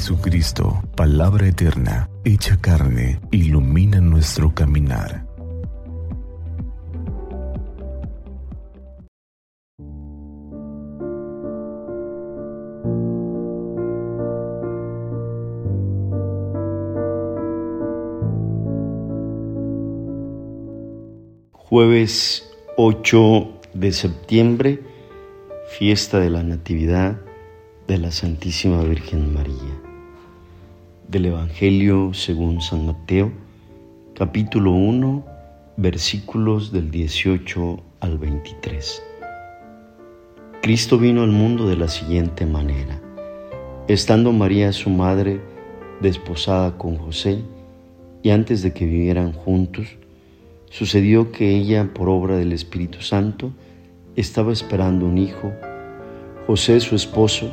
Jesucristo, palabra eterna, hecha carne, ilumina nuestro caminar. Jueves 8 de septiembre, fiesta de la Natividad de la Santísima Virgen María. Del Evangelio según San Mateo, capítulo 1, versículos del 18 al 23. Cristo vino al mundo de la siguiente manera. Estando María su madre desposada con José, y antes de que vivieran juntos, sucedió que ella, por obra del Espíritu Santo, estaba esperando un hijo. José, su esposo,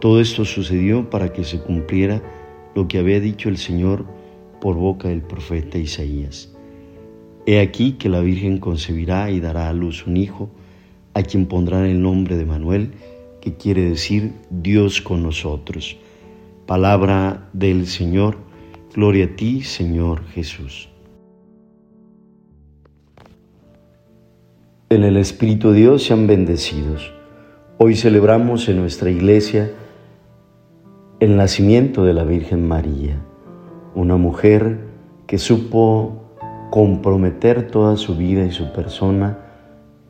Todo esto sucedió para que se cumpliera lo que había dicho el Señor por boca del profeta Isaías. He aquí que la Virgen concebirá y dará a luz un hijo, a quien pondrán el nombre de Manuel, que quiere decir Dios con nosotros. Palabra del Señor, gloria a ti, Señor Jesús. En el Espíritu de Dios sean bendecidos. Hoy celebramos en nuestra iglesia el nacimiento de la Virgen María, una mujer que supo comprometer toda su vida y su persona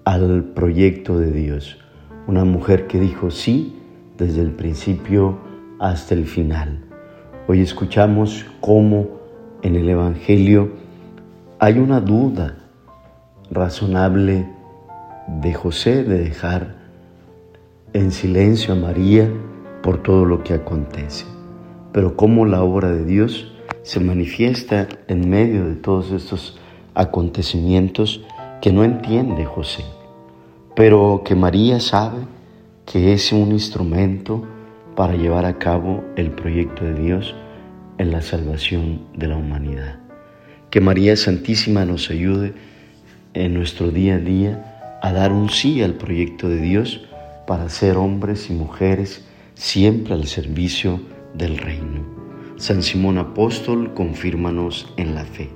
al proyecto de Dios, una mujer que dijo sí desde el principio hasta el final. Hoy escuchamos cómo en el Evangelio hay una duda razonable de José de dejar en silencio a María por todo lo que acontece, pero cómo la obra de Dios se manifiesta en medio de todos estos acontecimientos que no entiende José, pero que María sabe que es un instrumento para llevar a cabo el proyecto de Dios en la salvación de la humanidad. Que María Santísima nos ayude en nuestro día a día a dar un sí al proyecto de Dios para ser hombres y mujeres siempre al servicio del reino. San Simón Apóstol, confírmanos en la fe.